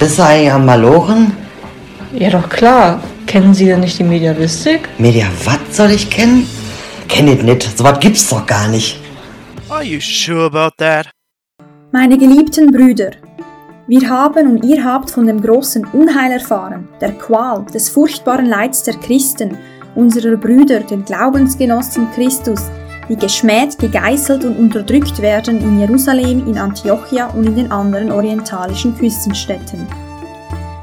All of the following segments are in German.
Bist du eigentlich am Malochen? Ja, doch klar. Kennen Sie denn nicht die Mediavistik? Media, was soll ich kennen? Kenn ich nicht. So was gibt's doch gar nicht. Are you sure about that? Meine geliebten Brüder, wir haben und ihr habt von dem großen Unheil erfahren, der Qual, des furchtbaren Leids der Christen, unserer Brüder, den Glaubensgenossen Christus, die geschmäht, gegeißelt und unterdrückt werden in Jerusalem, in Antiochia und in den anderen orientalischen Küstenstädten.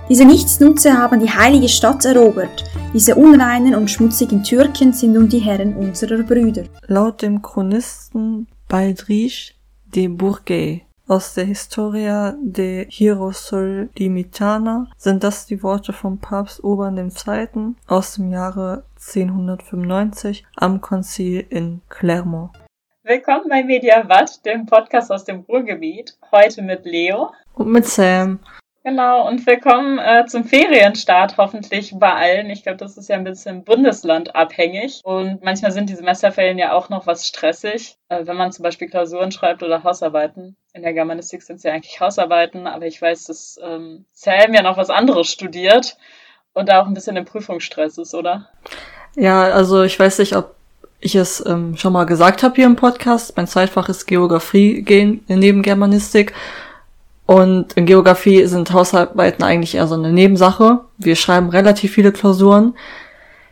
Diese Nichtsnutze haben die heilige Stadt erobert. Diese unreinen und schmutzigen Türken sind nun die Herren unserer Brüder. Laut dem Chronisten Baldrich de Bourget aus der Historia de Hierosolymitana sind das die Worte vom Papst Urban II. aus dem Jahre 1095 am Konzil in Clermont. Willkommen bei Media Watt, dem Podcast aus dem Ruhrgebiet. Heute mit Leo. Und mit Sam. Genau, und willkommen äh, zum Ferienstart hoffentlich bei allen. Ich glaube, das ist ja ein bisschen bundeslandabhängig. Und manchmal sind die Semesterferien ja auch noch was stressig. Äh, wenn man zum Beispiel Klausuren schreibt oder Hausarbeiten. In der Germanistik sind es ja eigentlich Hausarbeiten, aber ich weiß, dass ähm, Sam ja noch was anderes studiert und da auch ein bisschen im Prüfungsstress ist, oder? Ja, also ich weiß nicht, ob ich es ähm, schon mal gesagt habe hier im Podcast. Mein Zweitfach ist Geografie neben Germanistik. Und in Geografie sind Hausarbeiten eigentlich eher so eine Nebensache. Wir schreiben relativ viele Klausuren.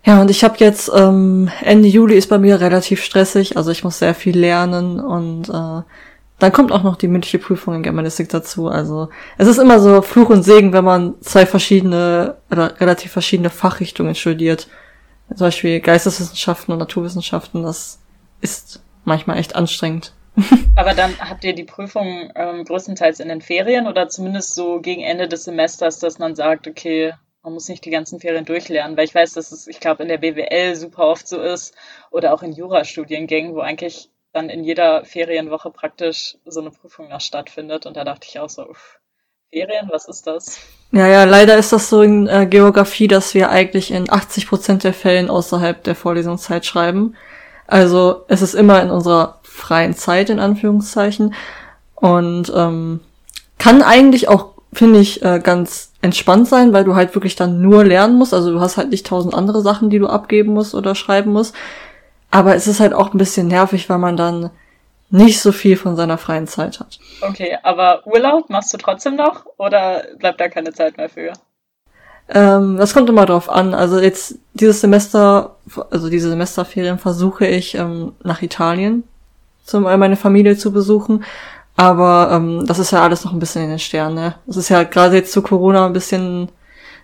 Ja, und ich habe jetzt ähm, Ende Juli ist bei mir relativ stressig, also ich muss sehr viel lernen und äh, dann kommt auch noch die mündliche Prüfung in Germanistik dazu. Also es ist immer so Fluch und Segen, wenn man zwei verschiedene oder relativ verschiedene Fachrichtungen studiert. Zum Beispiel Geisteswissenschaften und Naturwissenschaften. Das ist manchmal echt anstrengend. Aber dann habt ihr die Prüfung ähm, größtenteils in den Ferien oder zumindest so gegen Ende des Semesters, dass man sagt, okay, man muss nicht die ganzen Ferien durchlernen, weil ich weiß, dass es, ich glaube, in der BWL super oft so ist oder auch in Jurastudiengängen, wo eigentlich dann in jeder Ferienwoche praktisch so eine Prüfung noch stattfindet. Und da dachte ich auch so, uff, Ferien, was ist das? Ja, ja, leider ist das so in äh, Geografie, dass wir eigentlich in 80 Prozent der Fällen außerhalb der Vorlesungszeit schreiben. Also es ist immer in unserer freien Zeit in Anführungszeichen und ähm, kann eigentlich auch finde ich äh, ganz entspannt sein, weil du halt wirklich dann nur lernen musst. Also du hast halt nicht tausend andere Sachen, die du abgeben musst oder schreiben musst. Aber es ist halt auch ein bisschen nervig, weil man dann nicht so viel von seiner freien Zeit hat. Okay, aber Urlaub machst du trotzdem noch oder bleibt da keine Zeit mehr für? Ähm, das kommt immer drauf an. Also jetzt dieses Semester, also diese Semesterferien versuche ich ähm, nach Italien zum meine Familie zu besuchen. Aber ähm, das ist ja alles noch ein bisschen in den Sternen. Ne? Das ist ja gerade jetzt zu Corona ein bisschen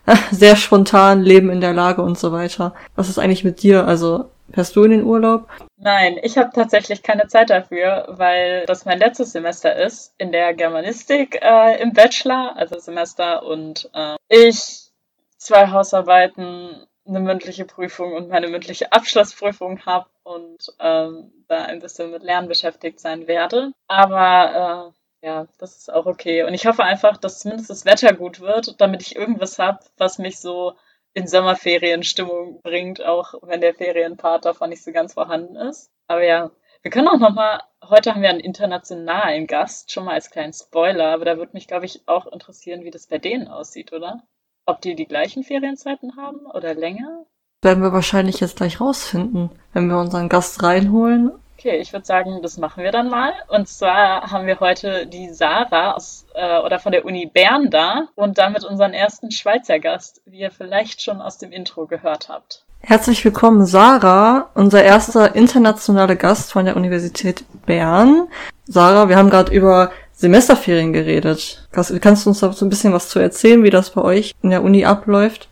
äh, sehr spontan, Leben in der Lage und so weiter. Was ist eigentlich mit dir? Also fährst du in den Urlaub? Nein, ich habe tatsächlich keine Zeit dafür, weil das mein letztes Semester ist in der Germanistik äh, im Bachelor, also Semester und äh, ich zwei Hausarbeiten eine mündliche Prüfung und meine mündliche Abschlussprüfung habe und ähm, da ein bisschen mit Lernen beschäftigt sein werde. Aber äh, ja, das ist auch okay. Und ich hoffe einfach, dass zumindest das Wetter gut wird, damit ich irgendwas habe, was mich so in Sommerferienstimmung bringt, auch wenn der Ferienpart davon nicht so ganz vorhanden ist. Aber ja, wir können auch nochmal, heute haben wir einen internationalen Gast, schon mal als kleinen Spoiler, aber da würde mich, glaube ich, auch interessieren, wie das bei denen aussieht, oder? Ob die die gleichen Ferienzeiten haben oder länger? Werden wir wahrscheinlich jetzt gleich rausfinden, wenn wir unseren Gast reinholen. Okay, ich würde sagen, das machen wir dann mal. Und zwar haben wir heute die Sarah aus, äh, oder von der Uni Bern da und damit unseren ersten Schweizer Gast, wie ihr vielleicht schon aus dem Intro gehört habt. Herzlich willkommen, Sarah, unser erster internationaler Gast von der Universität Bern. Sarah, wir haben gerade über Semesterferien geredet. Kannst du uns da so ein bisschen was zu erzählen, wie das bei euch in der Uni abläuft?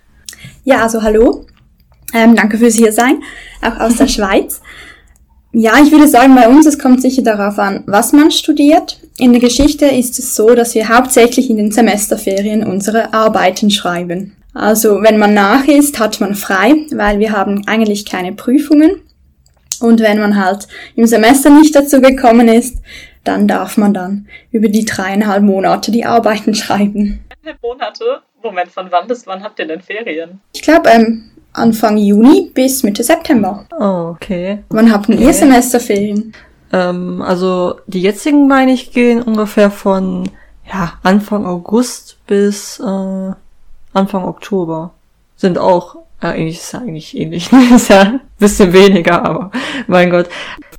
Ja, also hallo. Ähm, danke fürs hier sein, auch aus der Schweiz. Ja, ich würde sagen, bei uns, es kommt sicher darauf an, was man studiert. In der Geschichte ist es so, dass wir hauptsächlich in den Semesterferien unsere Arbeiten schreiben. Also wenn man nach ist, hat man frei, weil wir haben eigentlich keine Prüfungen. Und wenn man halt im Semester nicht dazu gekommen ist, dann darf man dann über die dreieinhalb Monate die Arbeiten schreiben. Monate? Moment, von wann bis wann habt ihr denn Ferien? Ich glaube, ähm, Anfang Juni bis Mitte September. Oh, okay. Wann habt ihr Semesterferien? Ähm, also die jetzigen, meine ich, gehen ungefähr von ja, Anfang August bis äh, Anfang Oktober. Sind auch, äh, eigentlich ist ja eigentlich ähnlich, ist ja ein bisschen weniger, aber mein Gott.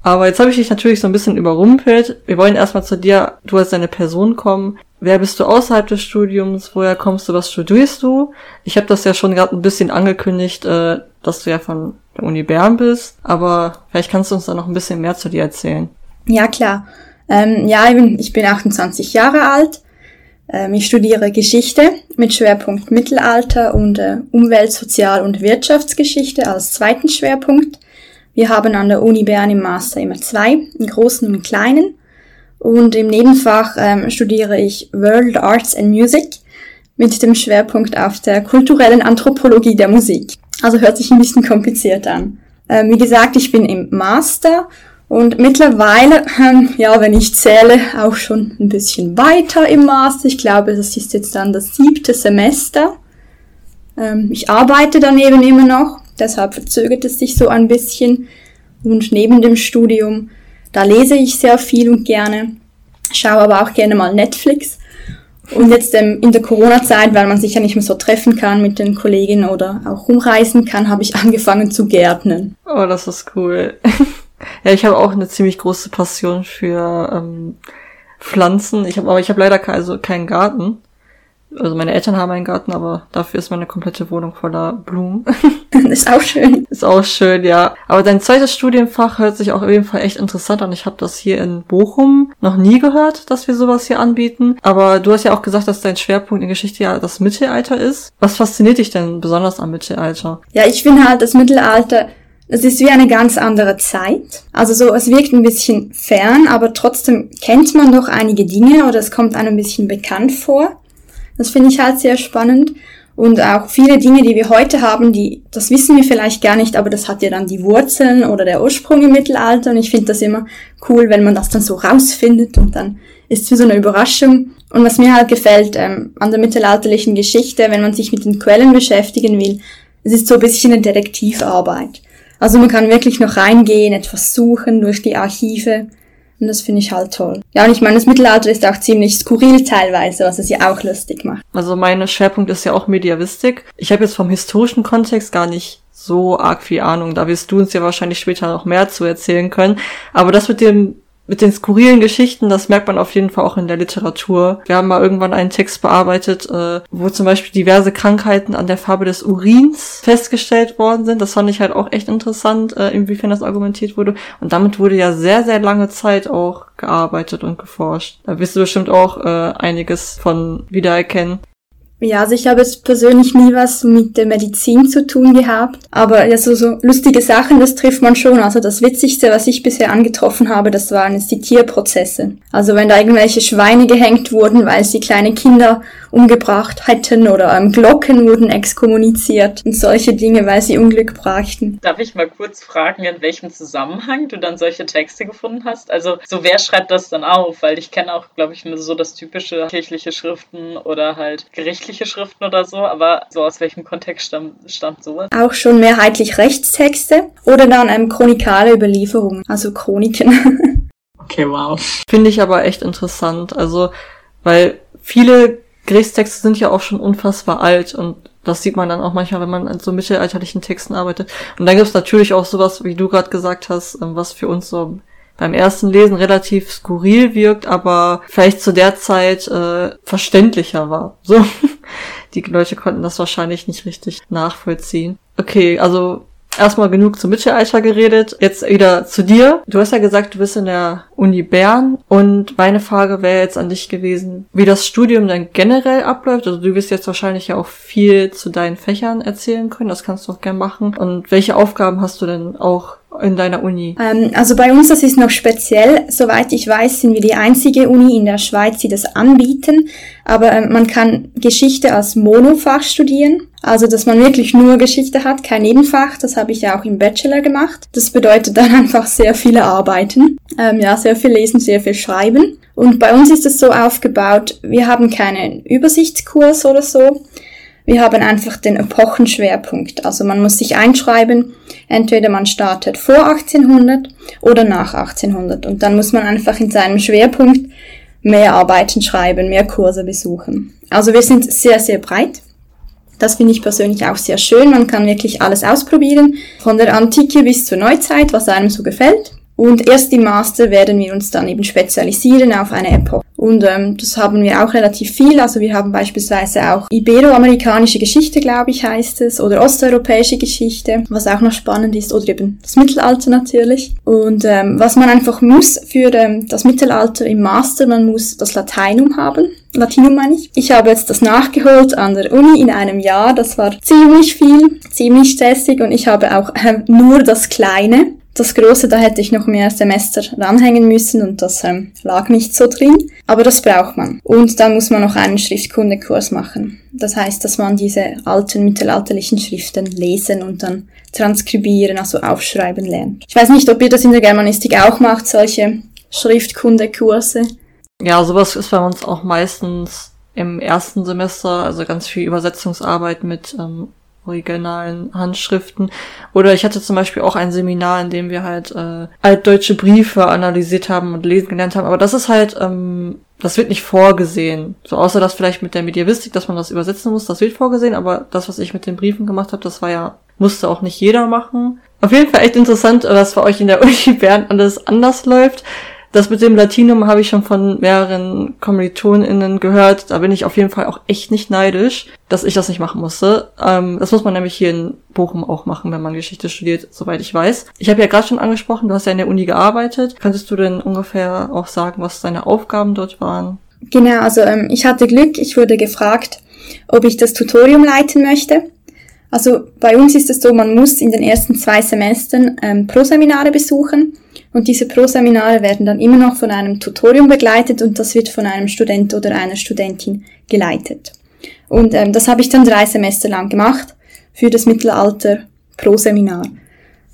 Aber jetzt habe ich dich natürlich so ein bisschen überrumpelt. Wir wollen erstmal zu dir, du als deine Person kommen. Wer bist du außerhalb des Studiums? Woher kommst du? Was studierst du? Ich habe das ja schon gerade ein bisschen angekündigt, äh, dass du ja von der Uni Bern bist, aber vielleicht kannst du uns da noch ein bisschen mehr zu dir erzählen. Ja, klar. Ähm, ja, ich bin, ich bin 28 Jahre alt. Ähm, ich studiere Geschichte mit Schwerpunkt Mittelalter und äh, Umwelt-, Sozial- und Wirtschaftsgeschichte als zweiten Schwerpunkt. Wir haben an der Uni Bern im Master immer zwei, einen großen und einen kleinen. Und im Nebenfach ähm, studiere ich World Arts and Music mit dem Schwerpunkt auf der kulturellen Anthropologie der Musik. Also hört sich ein bisschen kompliziert an. Ähm, wie gesagt, ich bin im Master und mittlerweile, ähm, ja, wenn ich zähle, auch schon ein bisschen weiter im Master. Ich glaube, das ist jetzt dann das siebte Semester. Ähm, ich arbeite daneben immer noch, deshalb verzögert es sich so ein bisschen. Und neben dem Studium, da lese ich sehr viel und gerne, schaue aber auch gerne mal Netflix. Und jetzt ähm, in der Corona-Zeit, weil man sich ja nicht mehr so treffen kann mit den Kolleginnen oder auch rumreisen kann, habe ich angefangen zu gärtnen. Oh, das ist cool. ja, ich habe auch eine ziemlich große Passion für ähm, Pflanzen. Ich habe aber ich habe leider ke also keinen Garten. Also meine Eltern haben einen Garten, aber dafür ist meine komplette Wohnung voller Blumen. ist auch schön. Ist auch schön, ja. Aber dein zweites Studienfach hört sich auch auf jeden Fall echt interessant an. Ich habe das hier in Bochum noch nie gehört, dass wir sowas hier anbieten. Aber du hast ja auch gesagt, dass dein Schwerpunkt in Geschichte ja das Mittelalter ist. Was fasziniert dich denn besonders am Mittelalter? Ja, ich finde halt das Mittelalter es ist wie eine ganz andere Zeit. Also so, es wirkt ein bisschen fern, aber trotzdem kennt man doch einige Dinge oder es kommt einem ein bisschen bekannt vor. Das finde ich halt sehr spannend. Und auch viele Dinge, die wir heute haben, die, das wissen wir vielleicht gar nicht, aber das hat ja dann die Wurzeln oder der Ursprung im Mittelalter. Und ich finde das immer cool, wenn man das dann so rausfindet und dann ist es wie so eine Überraschung. Und was mir halt gefällt ähm, an der mittelalterlichen Geschichte, wenn man sich mit den Quellen beschäftigen will, es ist so ein bisschen eine Detektivarbeit. Also man kann wirklich noch reingehen, etwas suchen durch die Archive und das finde ich halt toll. Ja, und ich meine, das Mittelalter ist auch ziemlich skurril teilweise, was es ja auch lustig macht. Also mein Schwerpunkt ist ja auch Mediavistik. Ich habe jetzt vom historischen Kontext gar nicht so arg viel Ahnung. Da wirst du uns ja wahrscheinlich später noch mehr zu erzählen können. Aber das mit dem mit den skurrilen Geschichten, das merkt man auf jeden Fall auch in der Literatur. Wir haben mal irgendwann einen Text bearbeitet, äh, wo zum Beispiel diverse Krankheiten an der Farbe des Urins festgestellt worden sind. Das fand ich halt auch echt interessant, äh, inwiefern das argumentiert wurde. Und damit wurde ja sehr, sehr lange Zeit auch gearbeitet und geforscht. Da wirst du bestimmt auch äh, einiges von wiedererkennen. Ja, also ich habe jetzt persönlich nie was mit der Medizin zu tun gehabt, aber ja, so, so lustige Sachen, das trifft man schon. Also das Witzigste, was ich bisher angetroffen habe, das waren jetzt die Tierprozesse. Also wenn da irgendwelche Schweine gehängt wurden, weil sie kleine Kinder umgebracht hätten oder ähm, Glocken wurden exkommuniziert und solche Dinge, weil sie Unglück brachten. Darf ich mal kurz fragen, in welchem Zusammenhang du dann solche Texte gefunden hast? Also so wer schreibt das dann auf? Weil ich kenne auch, glaube ich, so das typische kirchliche Schriften oder halt gerichtliche Schriften oder so, aber so aus welchem Kontext stammt, stammt sowas? Auch schon mehrheitlich Rechtstexte oder dann ähm, chronikale Überlieferungen, also Chroniken. okay, wow. Finde ich aber echt interessant, also weil viele Gerichtstexte sind ja auch schon unfassbar alt und das sieht man dann auch manchmal, wenn man an so mittelalterlichen Texten arbeitet. Und dann gibt es natürlich auch sowas, wie du gerade gesagt hast, ähm, was für uns so beim ersten Lesen relativ skurril wirkt, aber vielleicht zu der Zeit äh, verständlicher war. So. Die Leute konnten das wahrscheinlich nicht richtig nachvollziehen. Okay, also erstmal genug zum Mittelalter geredet. Jetzt wieder zu dir. Du hast ja gesagt, du bist in der Uni Bern und meine Frage wäre jetzt an dich gewesen, wie das Studium dann generell abläuft. Also du wirst jetzt wahrscheinlich ja auch viel zu deinen Fächern erzählen können. Das kannst du auch gerne machen. Und welche Aufgaben hast du denn auch in deiner Uni? Ähm, also bei uns, das ist noch speziell. Soweit ich weiß, sind wir die einzige Uni in der Schweiz, die das anbieten. Aber ähm, man kann Geschichte als Monofach studieren. Also, dass man wirklich nur Geschichte hat, kein Nebenfach. Das habe ich ja auch im Bachelor gemacht. Das bedeutet dann einfach sehr viele Arbeiten. Ähm, ja, sehr viel lesen, sehr viel schreiben. Und bei uns ist es so aufgebaut, wir haben keinen Übersichtskurs oder so. Wir haben einfach den Epochenschwerpunkt. Also man muss sich einschreiben, entweder man startet vor 1800 oder nach 1800. Und dann muss man einfach in seinem Schwerpunkt mehr Arbeiten schreiben, mehr Kurse besuchen. Also wir sind sehr, sehr breit. Das finde ich persönlich auch sehr schön. Man kann wirklich alles ausprobieren, von der Antike bis zur Neuzeit, was einem so gefällt. Und erst im Master werden wir uns dann eben spezialisieren auf eine Epoche. Und ähm, das haben wir auch relativ viel. Also wir haben beispielsweise auch iberoamerikanische Geschichte, glaube ich, heißt es, oder osteuropäische Geschichte, was auch noch spannend ist, oder eben das Mittelalter natürlich. Und ähm, was man einfach muss für ähm, das Mittelalter im Master, man muss das Lateinum haben. Latinum meine ich. Ich habe jetzt das nachgeholt an der Uni in einem Jahr. Das war ziemlich viel, ziemlich stressig und ich habe auch äh, nur das Kleine das Große, da hätte ich noch mehr Semester ranhängen müssen und das ähm, lag nicht so drin. Aber das braucht man. Und dann muss man noch einen Schriftkundekurs machen. Das heißt, dass man diese alten mittelalterlichen Schriften lesen und dann transkribieren, also aufschreiben lernt. Ich weiß nicht, ob ihr das in der Germanistik auch macht, solche Schriftkundekurse. Ja, sowas ist bei uns auch meistens im ersten Semester, also ganz viel Übersetzungsarbeit mit ähm, originalen Handschriften. Oder ich hatte zum Beispiel auch ein Seminar, in dem wir halt äh, altdeutsche Briefe analysiert haben und lesen gelernt haben. Aber das ist halt, ähm, das wird nicht vorgesehen. So außer das vielleicht mit der Medievistik, dass man das übersetzen muss, das wird vorgesehen. Aber das, was ich mit den Briefen gemacht habe, das war ja, musste auch nicht jeder machen. Auf jeden Fall echt interessant, was bei euch in der Uni Bern alles anders läuft. Das mit dem Latinum habe ich schon von mehreren KommilitonInnen gehört. Da bin ich auf jeden Fall auch echt nicht neidisch, dass ich das nicht machen musste. Ähm, das muss man nämlich hier in Bochum auch machen, wenn man Geschichte studiert, soweit ich weiß. Ich habe ja gerade schon angesprochen, du hast ja in der Uni gearbeitet. Könntest du denn ungefähr auch sagen, was deine Aufgaben dort waren? Genau, also ähm, ich hatte Glück, ich wurde gefragt, ob ich das Tutorium leiten möchte. Also bei uns ist es so, man muss in den ersten zwei Semestern ähm, Pro-Seminare besuchen und diese Pro-Seminare werden dann immer noch von einem Tutorium begleitet und das wird von einem Student oder einer Studentin geleitet. Und ähm, das habe ich dann drei Semester lang gemacht für das Mittelalter Pro-Seminar.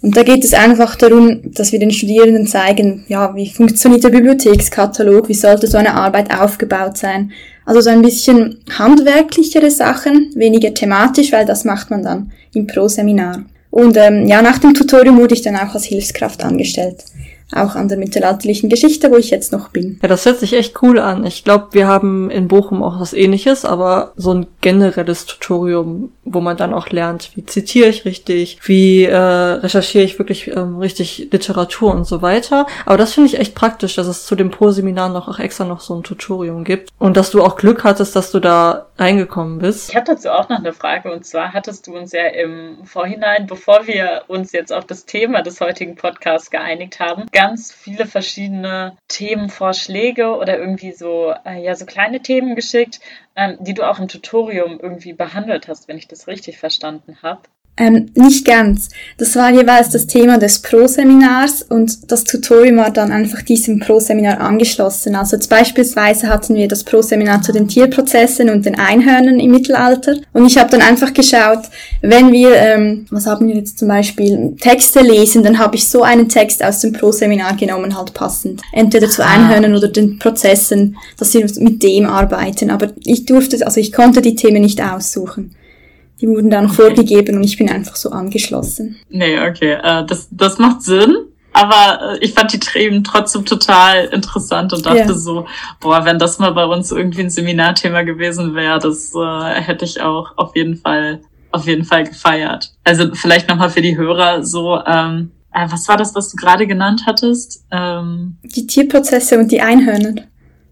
Und da geht es einfach darum, dass wir den Studierenden zeigen, ja, wie funktioniert der Bibliothekskatalog, wie sollte so eine Arbeit aufgebaut sein. Also so ein bisschen handwerklichere Sachen, weniger thematisch, weil das macht man dann im Pro-Seminar. Und ähm, ja, nach dem Tutorium wurde ich dann auch als Hilfskraft angestellt auch an der mittelalterlichen Geschichte, wo ich jetzt noch bin. Ja, das hört sich echt cool an. Ich glaube, wir haben in Bochum auch was ähnliches, aber so ein generelles Tutorium, wo man dann auch lernt, wie zitiere ich richtig, wie äh, recherchiere ich wirklich ähm, richtig Literatur und so weiter. Aber das finde ich echt praktisch, dass es zu dem Pro-Seminar noch auch extra noch so ein Tutorium gibt und dass du auch Glück hattest, dass du da reingekommen bist. Ich habe dazu auch noch eine Frage und zwar hattest du uns ja im Vorhinein, bevor wir uns jetzt auf das Thema des heutigen Podcasts geeinigt haben, ganz viele verschiedene Themenvorschläge oder irgendwie so, äh, ja, so kleine Themen geschickt, ähm, die du auch im Tutorium irgendwie behandelt hast, wenn ich das richtig verstanden habe. Ähm, nicht ganz. Das war jeweils das Thema des Pro-Seminars und das Tutorium war dann einfach diesem Pro-Seminar angeschlossen. Also jetzt beispielsweise hatten wir das Pro-Seminar zu den Tierprozessen und den Einhörnern im Mittelalter und ich habe dann einfach geschaut, wenn wir, ähm, was haben wir jetzt zum Beispiel, Texte lesen, dann habe ich so einen Text aus dem Pro-Seminar genommen, halt passend. Entweder zu ah. Einhörnern oder den Prozessen, dass wir mit dem arbeiten. Aber ich durfte, also ich konnte die Themen nicht aussuchen. Die wurden dann okay. vorgegeben und ich bin einfach so angeschlossen. Nee, okay. Äh, das, das macht Sinn. Aber äh, ich fand die Themen trotzdem total interessant und dachte ja. so, boah, wenn das mal bei uns irgendwie ein Seminarthema gewesen wäre, das äh, hätte ich auch auf jeden Fall, auf jeden Fall gefeiert. Also vielleicht nochmal für die Hörer so, ähm, äh, was war das, was du gerade genannt hattest? Ähm, die Tierprozesse und die Einhörner.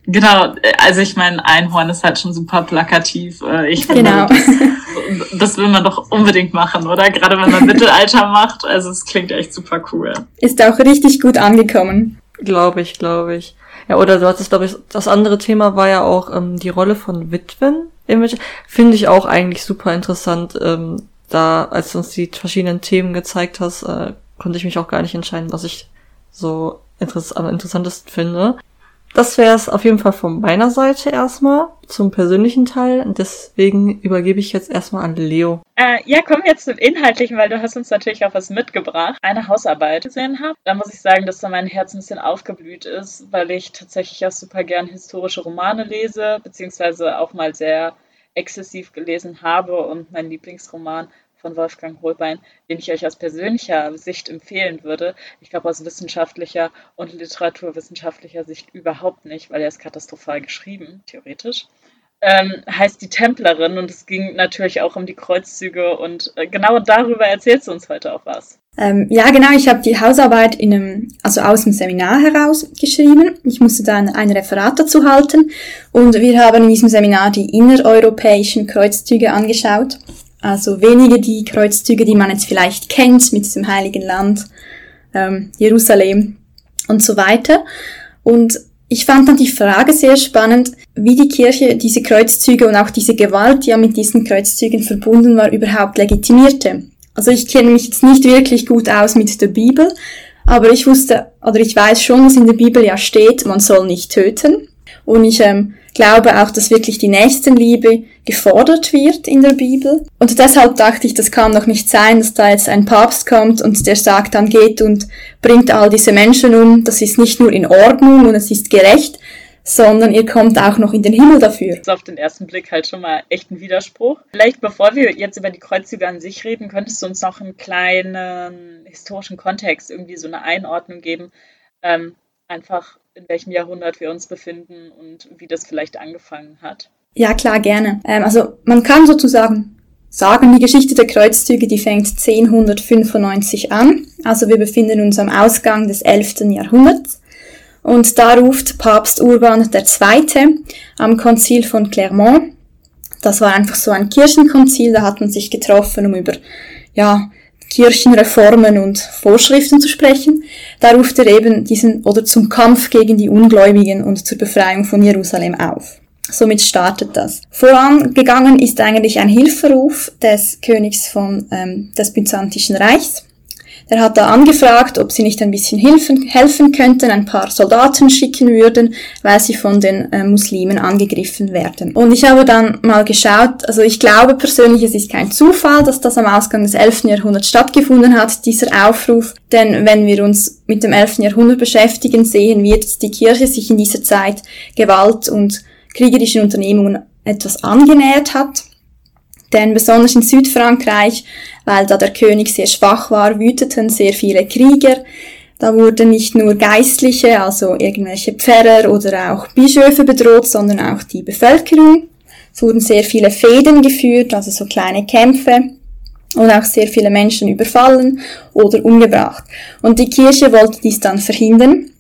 Genau, also ich meine, Einhorn ist halt schon super plakativ. Äh, ich finde, genau. das, das will man doch unbedingt machen, oder? Gerade wenn man Mittelalter macht. Also es klingt echt super cool. Ist auch richtig gut angekommen. Glaube ich, glaube ich. Ja, oder du hattest, glaube ich, das andere Thema war ja auch ähm, die Rolle von Witwen. Finde ich auch eigentlich super interessant. Ähm, da, als du uns die verschiedenen Themen gezeigt hast, äh, konnte ich mich auch gar nicht entscheiden, was ich so interess am interessantesten finde. Das wäre es auf jeden Fall von meiner Seite erstmal zum persönlichen Teil. Deswegen übergebe ich jetzt erstmal an Leo. Äh, ja, kommen wir jetzt zum Inhaltlichen, weil du hast uns natürlich auch was mitgebracht. Eine Hausarbeit gesehen habe. Da muss ich sagen, dass da mein Herz ein bisschen aufgeblüht ist, weil ich tatsächlich auch super gern historische Romane lese, beziehungsweise auch mal sehr exzessiv gelesen habe. Und mein Lieblingsroman von Wolfgang Holbein, den ich euch aus persönlicher Sicht empfehlen würde. Ich glaube aus wissenschaftlicher und literaturwissenschaftlicher Sicht überhaupt nicht, weil er ist katastrophal geschrieben, theoretisch. Ähm, heißt die Templerin und es ging natürlich auch um die Kreuzzüge und äh, genau darüber erzählst du uns heute auch was. Ähm, ja, genau, ich habe die Hausarbeit in einem, also aus dem Seminar heraus geschrieben. Ich musste dann ein Referat dazu halten und wir haben in diesem Seminar die innereuropäischen Kreuzzüge angeschaut. Also wenige die Kreuzzüge, die man jetzt vielleicht kennt mit diesem heiligen Land, ähm, Jerusalem und so weiter. Und ich fand dann die Frage sehr spannend, wie die Kirche diese Kreuzzüge und auch diese Gewalt, die ja mit diesen Kreuzzügen verbunden war, überhaupt legitimierte. Also ich kenne mich jetzt nicht wirklich gut aus mit der Bibel, aber ich wusste, oder ich weiß schon, dass in der Bibel ja steht, man soll nicht töten. Und ich ähm, glaube auch, dass wirklich die Nächstenliebe gefordert wird in der Bibel. Und deshalb dachte ich, das kann doch nicht sein, dass da jetzt ein Papst kommt und der sagt, dann geht und bringt all diese Menschen um. Das ist nicht nur in Ordnung und es ist gerecht, sondern ihr kommt auch noch in den Himmel dafür. Das ist auf den ersten Blick halt schon mal echt ein Widerspruch. Vielleicht bevor wir jetzt über die Kreuzzüge an sich reden, könntest du uns noch einen kleinen historischen Kontext, irgendwie so eine Einordnung geben, ähm, einfach in welchem Jahrhundert wir uns befinden und wie das vielleicht angefangen hat. Ja, klar, gerne. Ähm, also man kann sozusagen sagen, die Geschichte der Kreuzzüge, die fängt 1095 an. Also wir befinden uns am Ausgang des 11. Jahrhunderts. Und da ruft Papst Urban II. am Konzil von Clermont. Das war einfach so ein Kirchenkonzil, da hat man sich getroffen, um über, ja, Kirchenreformen und Vorschriften zu sprechen. Da ruft er eben diesen oder zum Kampf gegen die Ungläubigen und zur Befreiung von Jerusalem auf. Somit startet das. Vorangegangen ist eigentlich ein Hilferuf des Königs von, ähm, des Byzantischen Reichs. Der hat da angefragt, ob sie nicht ein bisschen helfen, helfen könnten, ein paar Soldaten schicken würden, weil sie von den äh, Muslimen angegriffen werden. Und ich habe dann mal geschaut, also ich glaube persönlich, es ist kein Zufall, dass das am Ausgang des 11. Jahrhunderts stattgefunden hat, dieser Aufruf. Denn wenn wir uns mit dem 11. Jahrhundert beschäftigen, sehen wir, dass die Kirche sich in dieser Zeit Gewalt und kriegerischen Unternehmungen etwas angenähert hat. Denn besonders in Südfrankreich weil da der König sehr schwach war, wüteten sehr viele Krieger. Da wurden nicht nur Geistliche, also irgendwelche Pfarrer oder auch Bischöfe bedroht, sondern auch die Bevölkerung. Es wurden sehr viele Fäden geführt, also so kleine Kämpfe und auch sehr viele Menschen überfallen oder umgebracht. Und die Kirche wollte dies dann verhindern,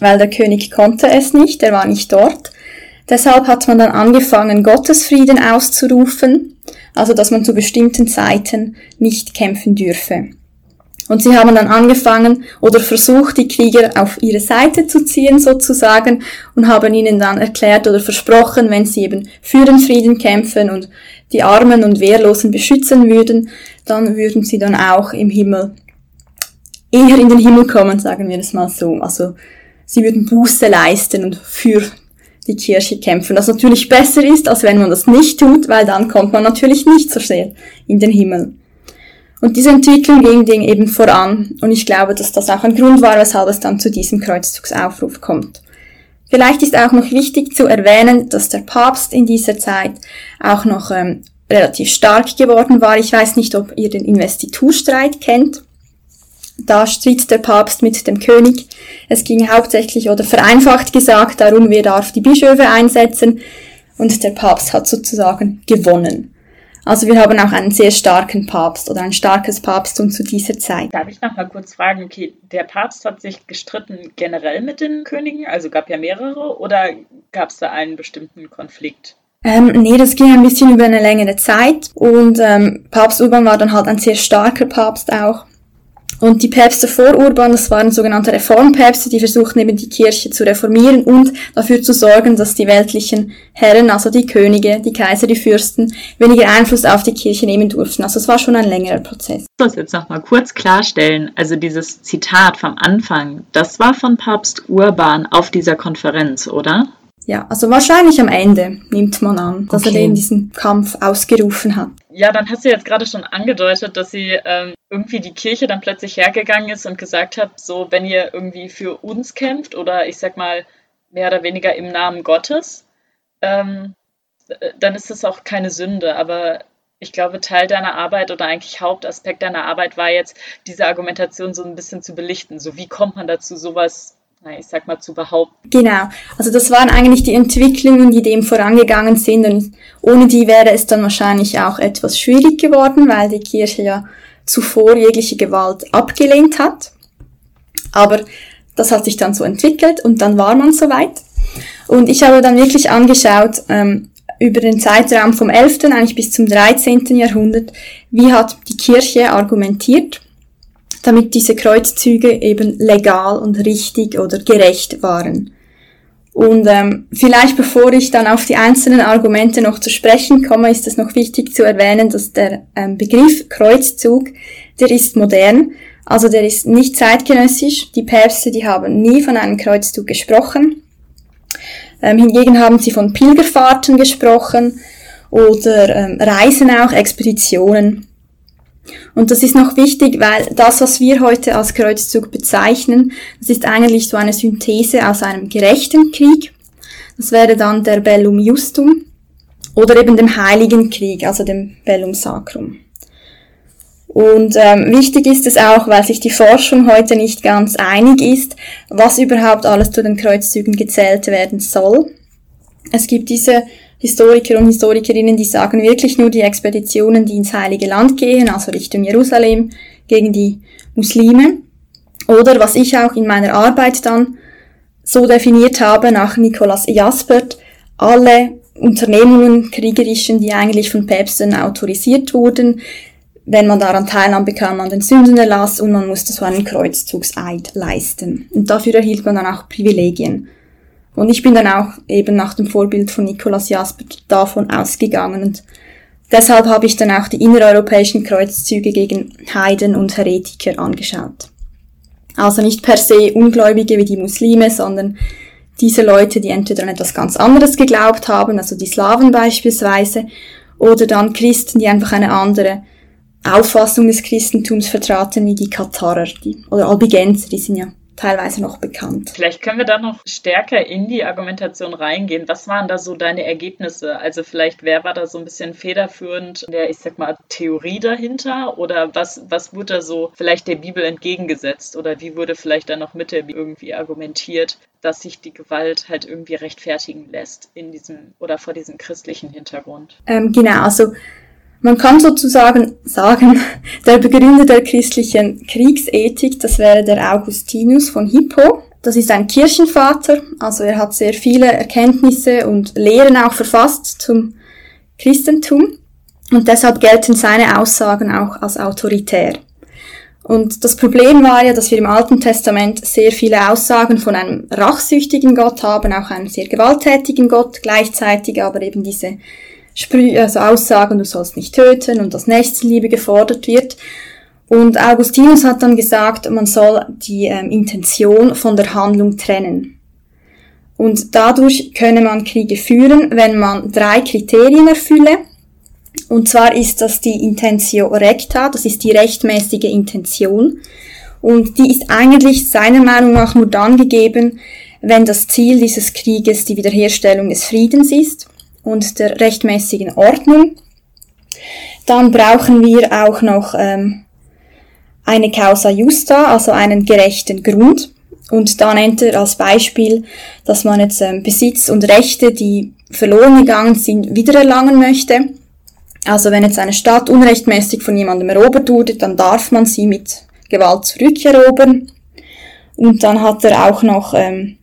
weil der König konnte es nicht, er war nicht dort. Deshalb hat man dann angefangen, Gottesfrieden auszurufen, also dass man zu bestimmten Zeiten nicht kämpfen dürfe. Und sie haben dann angefangen oder versucht, die Krieger auf ihre Seite zu ziehen sozusagen und haben ihnen dann erklärt oder versprochen, wenn sie eben für den Frieden kämpfen und die Armen und Wehrlosen beschützen würden, dann würden sie dann auch im Himmel eher in den Himmel kommen, sagen wir es mal so. Also sie würden Buße leisten und für die Kirche kämpfen. Das natürlich besser ist, als wenn man das nicht tut, weil dann kommt man natürlich nicht so schnell in den Himmel. Und diese Entwicklung ging eben voran und ich glaube, dass das auch ein Grund war, weshalb es dann zu diesem Kreuzzugsaufruf kommt. Vielleicht ist auch noch wichtig zu erwähnen, dass der Papst in dieser Zeit auch noch ähm, relativ stark geworden war. Ich weiß nicht, ob ihr den Investiturstreit kennt. Da stritt der Papst mit dem König. Es ging hauptsächlich oder vereinfacht gesagt darum, wer darf die Bischöfe einsetzen. Und der Papst hat sozusagen gewonnen. Also wir haben auch einen sehr starken Papst oder ein starkes Papsttum zu dieser Zeit. Darf ich noch mal kurz fragen, okay, der Papst hat sich gestritten generell mit den Königen, also gab ja mehrere, oder gab es da einen bestimmten Konflikt? Ähm, nee, das ging ein bisschen über eine längere Zeit und ähm, Papst Urban war dann halt ein sehr starker Papst auch. Und die Päpste vor Urban, das waren sogenannte Reformpäpste, die versuchten eben die Kirche zu reformieren und dafür zu sorgen, dass die weltlichen Herren, also die Könige, die Kaiser, die Fürsten, weniger Einfluss auf die Kirche nehmen durften. Also es war schon ein längerer Prozess. Ich muss jetzt nochmal kurz klarstellen, also dieses Zitat vom Anfang, das war von Papst Urban auf dieser Konferenz, oder? Ja, also wahrscheinlich am Ende nimmt man an, dass okay. er eben diesen Kampf ausgerufen hat. Ja, dann hast du jetzt gerade schon angedeutet, dass sie ähm, irgendwie die Kirche dann plötzlich hergegangen ist und gesagt hat, so wenn ihr irgendwie für uns kämpft oder ich sag mal mehr oder weniger im Namen Gottes, ähm, dann ist das auch keine Sünde. Aber ich glaube, Teil deiner Arbeit oder eigentlich Hauptaspekt deiner Arbeit war jetzt, diese Argumentation so ein bisschen zu belichten. So, wie kommt man dazu, sowas, ich sag mal, zu behaupten? Genau. Also, das waren eigentlich die Entwicklungen, die dem vorangegangen sind. Und ohne die wäre es dann wahrscheinlich auch etwas schwierig geworden, weil die Kirche ja zuvor jegliche Gewalt abgelehnt hat. Aber das hat sich dann so entwickelt und dann war man soweit. Und ich habe dann wirklich angeschaut, ähm, über den Zeitraum vom 11. eigentlich bis zum 13. Jahrhundert, wie hat die Kirche argumentiert, damit diese Kreuzzüge eben legal und richtig oder gerecht waren. Und ähm, vielleicht bevor ich dann auf die einzelnen Argumente noch zu sprechen komme, ist es noch wichtig zu erwähnen, dass der ähm, Begriff Kreuzzug, der ist modern, also der ist nicht zeitgenössisch. Die Päpste, die haben nie von einem Kreuzzug gesprochen. Ähm, hingegen haben sie von Pilgerfahrten gesprochen oder ähm, Reisen auch, Expeditionen. Und das ist noch wichtig, weil das, was wir heute als Kreuzzug bezeichnen, das ist eigentlich so eine Synthese aus einem gerechten Krieg. Das wäre dann der Bellum Justum oder eben dem Heiligen Krieg, also dem Bellum Sacrum. Und ähm, wichtig ist es auch, weil sich die Forschung heute nicht ganz einig ist, was überhaupt alles zu den Kreuzzügen gezählt werden soll. Es gibt diese Historiker und Historikerinnen, die sagen wirklich nur die Expeditionen, die ins Heilige Land gehen, also Richtung Jerusalem gegen die Muslime. Oder was ich auch in meiner Arbeit dann so definiert habe nach Nikolaus Jaspert, alle Unternehmungen kriegerischen, die eigentlich von Päpsten autorisiert wurden, wenn man daran teilnahm, bekam man den Sündenerlass und man musste so einen Kreuzzugseid leisten. Und dafür erhielt man dann auch Privilegien. Und ich bin dann auch eben nach dem Vorbild von Nikolaus Jasper davon ausgegangen und deshalb habe ich dann auch die innereuropäischen Kreuzzüge gegen Heiden und Heretiker angeschaut. Also nicht per se Ungläubige wie die Muslime, sondern diese Leute, die entweder an etwas ganz anderes geglaubt haben, also die Slawen beispielsweise, oder dann Christen, die einfach eine andere Auffassung des Christentums vertraten wie die Katharer die, oder Albigenser, die sind ja teilweise noch bekannt. Vielleicht können wir da noch stärker in die Argumentation reingehen. Was waren da so deine Ergebnisse? Also vielleicht, wer war da so ein bisschen federführend der, ich sag mal, Theorie dahinter? Oder was, was wurde da so vielleicht der Bibel entgegengesetzt? Oder wie wurde vielleicht da noch mit der Bibel irgendwie argumentiert, dass sich die Gewalt halt irgendwie rechtfertigen lässt in diesem oder vor diesem christlichen Hintergrund? Ähm, genau, also man kann sozusagen sagen, der Begründer der christlichen Kriegsethik, das wäre der Augustinus von Hippo. Das ist ein Kirchenvater, also er hat sehr viele Erkenntnisse und Lehren auch verfasst zum Christentum und deshalb gelten seine Aussagen auch als autoritär. Und das Problem war ja, dass wir im Alten Testament sehr viele Aussagen von einem rachsüchtigen Gott haben, auch einem sehr gewalttätigen Gott, gleichzeitig aber eben diese Sprü also Aussagen, du sollst nicht töten und dass Nächstenliebe gefordert wird. Und Augustinus hat dann gesagt, man soll die ähm, Intention von der Handlung trennen. Und dadurch könne man Kriege führen, wenn man drei Kriterien erfülle. Und zwar ist das die Intentio recta, das ist die rechtmäßige Intention. Und die ist eigentlich seiner Meinung nach nur dann gegeben, wenn das Ziel dieses Krieges die Wiederherstellung des Friedens ist und der rechtmäßigen Ordnung. Dann brauchen wir auch noch ähm, eine Causa Justa, also einen gerechten Grund. Und da nennt er als Beispiel, dass man jetzt ähm, Besitz und Rechte, die verloren gegangen sind, wiedererlangen möchte. Also wenn jetzt eine Stadt unrechtmäßig von jemandem erobert wurde, dann darf man sie mit Gewalt zurückerobern. Und dann hat er auch noch ähm,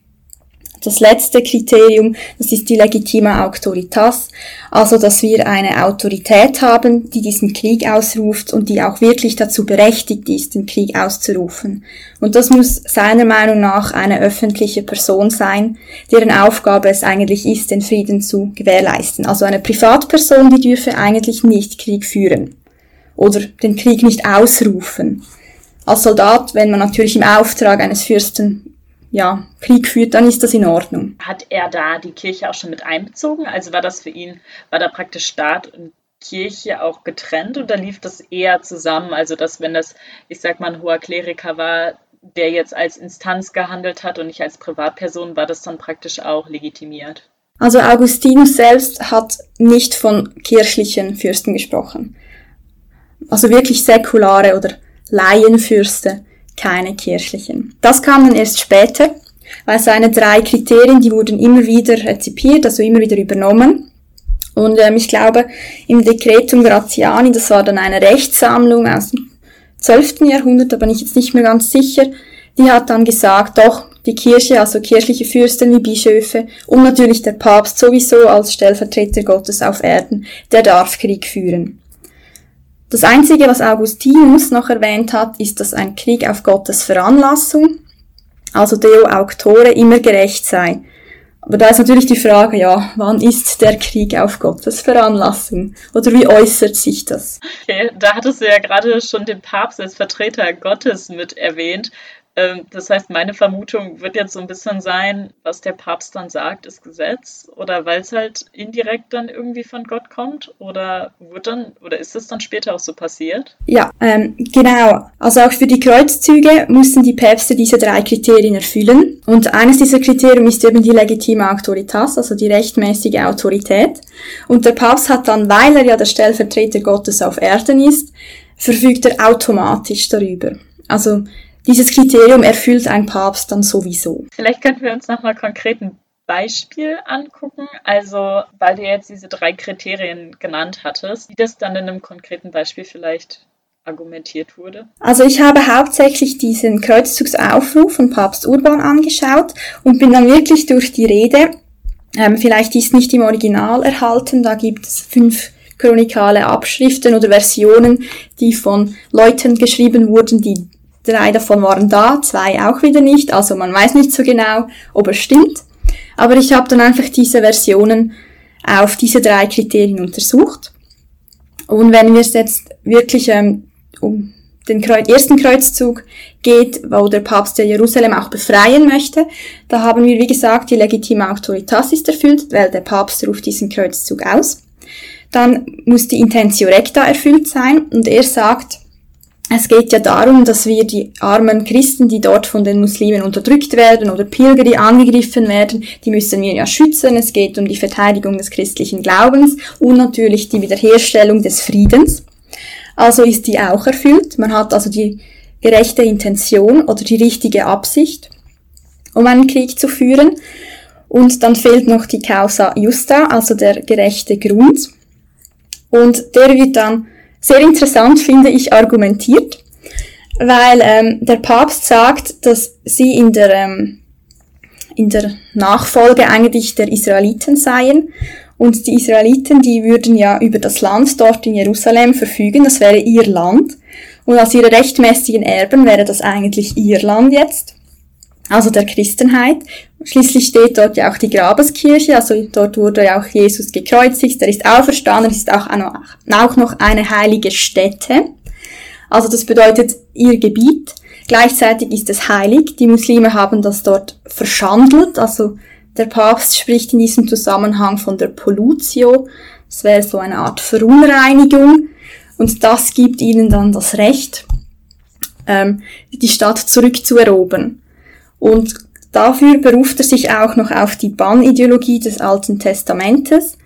das letzte Kriterium, das ist die legitime Autoritas, also dass wir eine Autorität haben, die diesen Krieg ausruft und die auch wirklich dazu berechtigt ist, den Krieg auszurufen. Und das muss seiner Meinung nach eine öffentliche Person sein, deren Aufgabe es eigentlich ist, den Frieden zu gewährleisten. Also eine Privatperson, die dürfe eigentlich nicht Krieg führen oder den Krieg nicht ausrufen. Als Soldat, wenn man natürlich im Auftrag eines Fürsten ja, Krieg führt, dann ist das in Ordnung. Hat er da die Kirche auch schon mit einbezogen? Also war das für ihn, war da praktisch Staat und Kirche auch getrennt oder lief das eher zusammen? Also dass wenn das, ich sag mal, ein hoher Kleriker war, der jetzt als Instanz gehandelt hat und nicht als Privatperson, war das dann praktisch auch legitimiert? Also Augustinus selbst hat nicht von kirchlichen Fürsten gesprochen. Also wirklich säkulare oder Laienfürste, keine kirchlichen. Das kam dann erst später, weil seine drei Kriterien, die wurden immer wieder rezipiert, also immer wieder übernommen. Und ähm, ich glaube, im Decretum Gratiani, das war dann eine Rechtssammlung aus dem 12. Jahrhundert, da bin ich jetzt nicht mehr ganz sicher, die hat dann gesagt, doch, die Kirche, also kirchliche Fürsten wie Bischöfe und natürlich der Papst sowieso als Stellvertreter Gottes auf Erden, der darf Krieg führen. Das Einzige, was Augustinus noch erwähnt hat, ist, dass ein Krieg auf Gottes Veranlassung, also Deo Auctore, immer gerecht sei. Aber da ist natürlich die Frage, ja, wann ist der Krieg auf Gottes Veranlassung? Oder wie äußert sich das? Okay, da hattest du ja gerade schon den Papst als Vertreter Gottes mit erwähnt. Ähm, das heißt, meine Vermutung wird jetzt so ein bisschen sein, was der Papst dann sagt, ist Gesetz oder weil es halt indirekt dann irgendwie von Gott kommt oder wird dann oder ist es dann später auch so passiert? Ja, ähm, genau. Also auch für die Kreuzzüge mussten die Päpste diese drei Kriterien erfüllen und eines dieser Kriterien ist eben die legitime Autoritas, also die rechtmäßige Autorität. Und der Papst hat dann, weil er ja der Stellvertreter Gottes auf Erden ist, verfügt er automatisch darüber. Also dieses Kriterium erfüllt ein Papst dann sowieso. Vielleicht könnten wir uns nochmal konkret ein Beispiel angucken. Also, weil du jetzt diese drei Kriterien genannt hattest, wie das dann in einem konkreten Beispiel vielleicht argumentiert wurde? Also ich habe hauptsächlich diesen Kreuzzugsaufruf von Papst Urban angeschaut und bin dann wirklich durch die Rede, ähm, vielleicht ist nicht im Original erhalten, da gibt es fünf chronikale Abschriften oder Versionen, die von Leuten geschrieben wurden, die Drei davon waren da, zwei auch wieder nicht, also man weiß nicht so genau, ob es stimmt. Aber ich habe dann einfach diese Versionen auf diese drei Kriterien untersucht. Und wenn wir es jetzt wirklich ähm, um den Kreuz, ersten Kreuzzug geht, wo der Papst ja Jerusalem auch befreien möchte, da haben wir, wie gesagt, die legitime Autoritas ist erfüllt, weil der Papst ruft diesen Kreuzzug aus. Dann muss die Intentio Recta erfüllt sein und er sagt, es geht ja darum, dass wir die armen Christen, die dort von den Muslimen unterdrückt werden oder Pilger, die angegriffen werden, die müssen wir ja schützen. Es geht um die Verteidigung des christlichen Glaubens und natürlich die Wiederherstellung des Friedens. Also ist die auch erfüllt. Man hat also die gerechte Intention oder die richtige Absicht, um einen Krieg zu führen. Und dann fehlt noch die Causa Justa, also der gerechte Grund. Und der wird dann sehr interessant, finde ich, argumentiert, weil ähm, der Papst sagt, dass sie in der, ähm, in der Nachfolge eigentlich der Israeliten seien und die Israeliten, die würden ja über das Land dort in Jerusalem verfügen, das wäre ihr Land. Und als ihre rechtmäßigen Erben wäre das eigentlich ihr Land jetzt, also der Christenheit. Schließlich steht dort ja auch die Grabeskirche, also dort wurde ja auch Jesus gekreuzigt, er ist auferstanden, es ist auch, auch noch eine heilige Stätte. Also das bedeutet ihr Gebiet. Gleichzeitig ist es heilig. Die Muslime haben das dort verschandelt. Also der Papst spricht in diesem Zusammenhang von der Pollutio. Das wäre so eine Art Verunreinigung. Und das gibt ihnen dann das Recht, ähm, die Stadt zurückzuerobern. Und Dafür beruft er sich auch noch auf die Bannideologie des Alten Testamentes.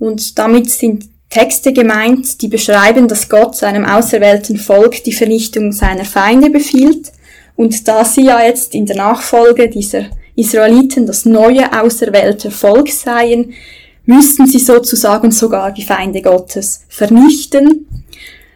Und damit sind Texte gemeint, die beschreiben, dass Gott seinem auserwählten Volk die Vernichtung seiner Feinde befiehlt. Und da sie ja jetzt in der Nachfolge dieser Israeliten das neue auserwählte Volk seien, müssten sie sozusagen sogar die Feinde Gottes vernichten.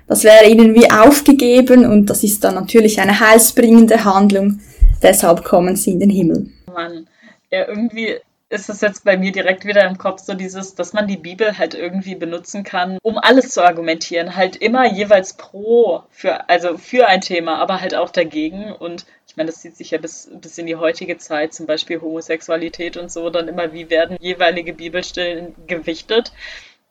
Das wäre ihnen wie aufgegeben und das ist dann natürlich eine heilsbringende Handlung deshalb kommen sie in den Himmel. Mann, ja, irgendwie ist es jetzt bei mir direkt wieder im Kopf so dieses, dass man die Bibel halt irgendwie benutzen kann, um alles zu argumentieren, halt immer jeweils pro für also für ein Thema, aber halt auch dagegen und ich meine, das zieht sich ja bis, bis in die heutige Zeit, zum Beispiel Homosexualität und so, dann immer, wie werden jeweilige Bibelstellen gewichtet.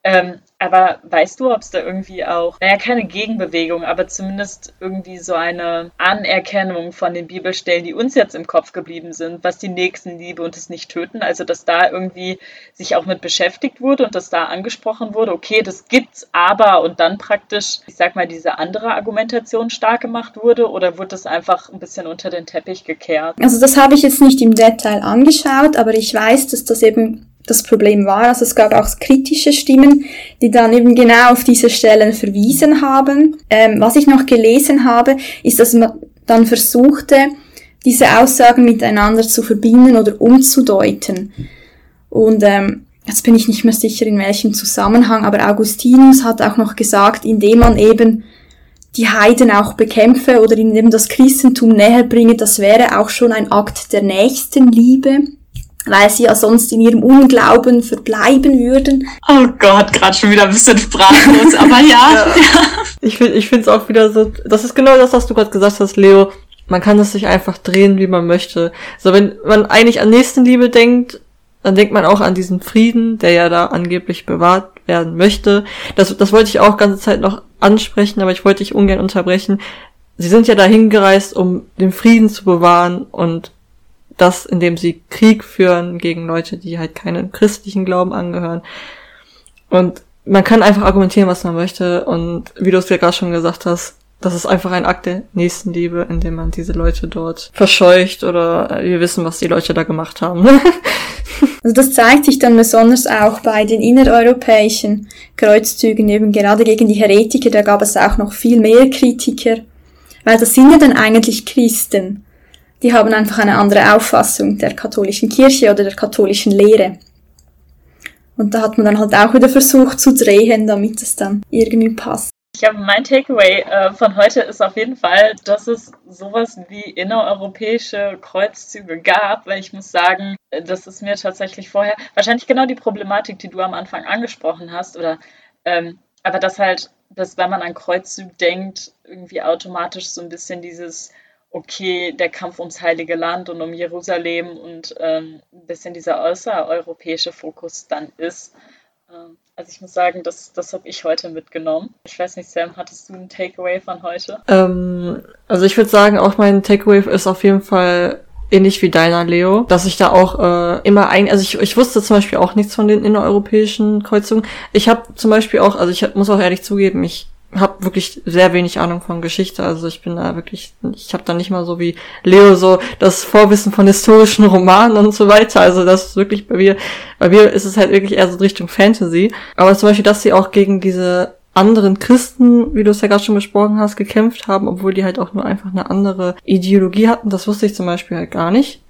Ähm, aber weißt du, ob es da irgendwie auch, naja, keine Gegenbewegung, aber zumindest irgendwie so eine Anerkennung von den Bibelstellen, die uns jetzt im Kopf geblieben sind, was die Nächstenliebe und das Nicht-Töten, also dass da irgendwie sich auch mit beschäftigt wurde und dass da angesprochen wurde, okay, das gibt's aber und dann praktisch, ich sag mal, diese andere Argumentation stark gemacht wurde oder wurde das einfach ein bisschen unter den Teppich gekehrt? Also das habe ich jetzt nicht im Detail angeschaut, aber ich weiß, dass das eben das Problem war. Also es gab auch kritische Stimmen, die dann eben genau auf diese Stellen verwiesen haben. Ähm, was ich noch gelesen habe, ist, dass man dann versuchte, diese Aussagen miteinander zu verbinden oder umzudeuten. Und ähm, jetzt bin ich nicht mehr sicher, in welchem Zusammenhang, aber Augustinus hat auch noch gesagt, indem man eben die Heiden auch bekämpfe oder indem das Christentum näher bringe, das wäre auch schon ein Akt der Nächstenliebe weil sie ja sonst in ihrem Unglauben verbleiben würden. Oh Gott, gerade schon wieder ein bisschen sprachlos, aber ja. ja. Ich finde ich finde es auch wieder so, das ist genau das, was du gerade gesagt hast, Leo. Man kann es sich einfach drehen, wie man möchte. So, wenn man eigentlich an Nächstenliebe denkt, dann denkt man auch an diesen Frieden, der ja da angeblich bewahrt werden möchte. Das, das wollte ich auch ganze Zeit noch ansprechen, aber ich wollte dich ungern unterbrechen. Sie sind ja dahin gereist, um den Frieden zu bewahren und das, indem sie Krieg führen gegen Leute, die halt keinen christlichen Glauben angehören. Und man kann einfach argumentieren, was man möchte. Und wie du es ja gerade schon gesagt hast, das ist einfach ein Akt der Nächstenliebe, indem man diese Leute dort verscheucht oder wir wissen, was die Leute da gemacht haben. also das zeigt sich dann besonders auch bei den innereuropäischen Kreuzzügen, eben gerade gegen die Heretiker, da gab es auch noch viel mehr Kritiker, weil das sind ja dann eigentlich Christen die haben einfach eine andere Auffassung der katholischen Kirche oder der katholischen Lehre. Und da hat man dann halt auch wieder versucht zu drehen, damit es dann irgendwie passt. Ich habe mein Takeaway äh, von heute ist auf jeden Fall, dass es sowas wie innereuropäische Kreuzzüge gab, weil ich muss sagen, das ist mir tatsächlich vorher wahrscheinlich genau die Problematik, die du am Anfang angesprochen hast, oder ähm, aber dass halt, dass wenn man an Kreuzzüge denkt, irgendwie automatisch so ein bisschen dieses okay, der Kampf ums Heilige Land und um Jerusalem und ähm, ein bisschen dieser außereuropäische Fokus dann ist. Ähm, also ich muss sagen, das, das habe ich heute mitgenommen. Ich weiß nicht, Sam, hattest du ein Takeaway von heute? Ähm, also ich würde sagen, auch mein Takeaway ist auf jeden Fall ähnlich wie deiner, Leo, dass ich da auch äh, immer ein, also ich, ich wusste zum Beispiel auch nichts von den innereuropäischen Kreuzungen. Ich habe zum Beispiel auch, also ich muss auch ehrlich zugeben, ich habe wirklich sehr wenig Ahnung von Geschichte. Also ich bin da wirklich, ich habe da nicht mal so wie Leo so das Vorwissen von historischen Romanen und so weiter. Also das ist wirklich bei mir, bei mir ist es halt wirklich eher so Richtung Fantasy. Aber zum Beispiel, dass sie auch gegen diese anderen Christen, wie du es ja gerade schon besprochen hast, gekämpft haben, obwohl die halt auch nur einfach eine andere Ideologie hatten, das wusste ich zum Beispiel halt gar nicht.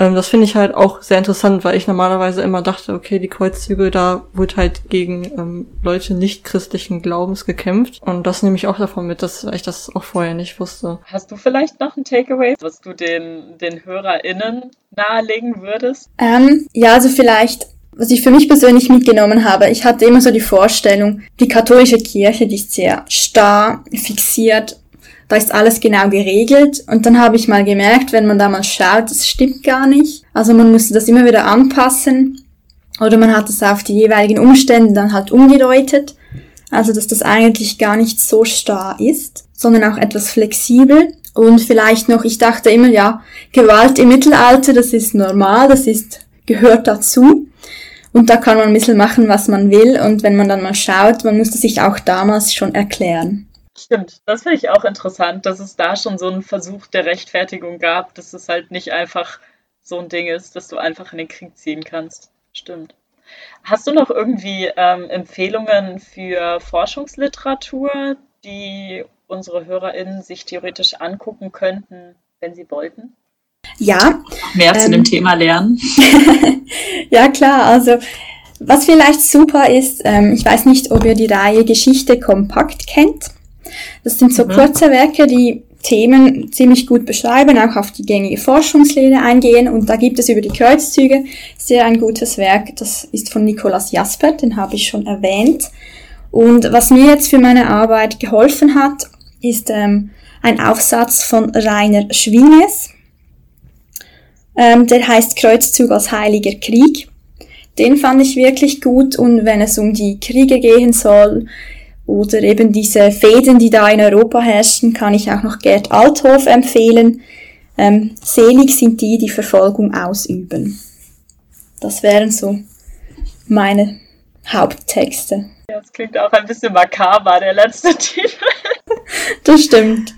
Ähm, das finde ich halt auch sehr interessant, weil ich normalerweise immer dachte, okay, die Kreuzzüge, da wird halt gegen ähm, Leute nicht christlichen Glaubens gekämpft. Und das nehme ich auch davon mit, dass ich das auch vorher nicht wusste. Hast du vielleicht noch ein Takeaway, was du den, den HörerInnen nahelegen würdest? Ähm, ja, also vielleicht was ich für mich persönlich mitgenommen habe, ich hatte immer so die Vorstellung, die katholische Kirche, die ist sehr starr, fixiert da ist alles genau geregelt. Und dann habe ich mal gemerkt, wenn man da mal schaut, das stimmt gar nicht. Also man musste das immer wieder anpassen. Oder man hat es auf die jeweiligen Umstände dann halt umgedeutet. Also dass das eigentlich gar nicht so starr ist, sondern auch etwas flexibel. Und vielleicht noch, ich dachte immer, ja, Gewalt im Mittelalter, das ist normal, das ist, gehört dazu. Und da kann man ein bisschen machen, was man will. Und wenn man dann mal schaut, man musste sich auch damals schon erklären. Stimmt, das finde ich auch interessant, dass es da schon so einen Versuch der Rechtfertigung gab, dass es halt nicht einfach so ein Ding ist, dass du einfach in den Krieg ziehen kannst. Stimmt. Hast du noch irgendwie ähm, Empfehlungen für Forschungsliteratur, die unsere HörerInnen sich theoretisch angucken könnten, wenn sie wollten? Ja. Mehr ähm, zu dem ähm, Thema lernen. ja, klar. Also, was vielleicht super ist, ähm, ich weiß nicht, ob ihr die Reihe Geschichte kompakt kennt. Das sind so mhm. kurze Werke, die Themen ziemlich gut beschreiben, auch auf die gängige Forschungslehre eingehen. Und da gibt es über die Kreuzzüge sehr ein gutes Werk. Das ist von Nikolaus Jasper, den habe ich schon erwähnt. Und was mir jetzt für meine Arbeit geholfen hat, ist ähm, ein Aufsatz von Rainer Schwinges. Ähm, der heißt Kreuzzug als Heiliger Krieg. Den fand ich wirklich gut und wenn es um die Kriege gehen soll, oder eben diese Fäden, die da in Europa herrschen, kann ich auch noch Gerd Althoff empfehlen. Ähm, selig sind die, die Verfolgung ausüben. Das wären so meine Haupttexte. Das klingt auch ein bisschen makaber, der letzte Titel. das stimmt.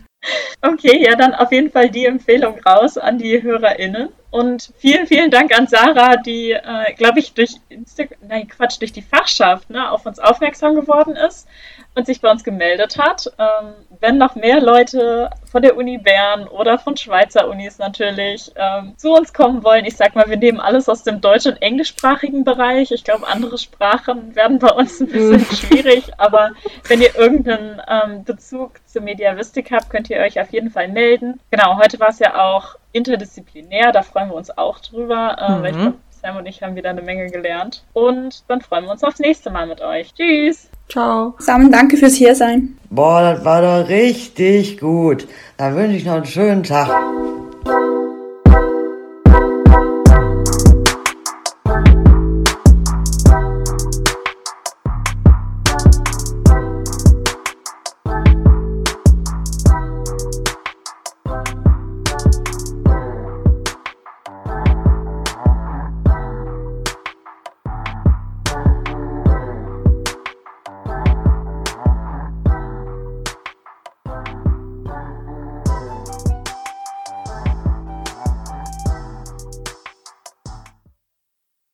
Okay, ja, dann auf jeden Fall die Empfehlung raus an die HörerInnen. Und vielen, vielen Dank an Sarah, die, äh, glaube ich, durch Instagram, nein, Quatsch, durch die Fachschaft ne, auf uns aufmerksam geworden ist und sich bei uns gemeldet hat. Ähm, wenn noch mehr Leute von der Uni Bern oder von Schweizer Unis natürlich ähm, zu uns kommen wollen, ich sag mal, wir nehmen alles aus dem deutsch- und englischsprachigen Bereich. Ich glaube, andere Sprachen werden bei uns ein bisschen mhm. schwierig, aber wenn ihr irgendeinen ähm, Bezug zur Mediavistik habt, könnt ihr euch auf jeden Fall melden. Genau, heute war es ja auch interdisziplinär, da freuen wir uns auch drüber, äh, mhm. weil ich glaube, Sam und ich haben wieder eine Menge gelernt. Und dann freuen wir uns aufs nächste Mal mit euch. Tschüss! Ciao. Sam, danke fürs Hiersein. Boah, das war doch richtig gut. Dann wünsche ich noch einen schönen Tag.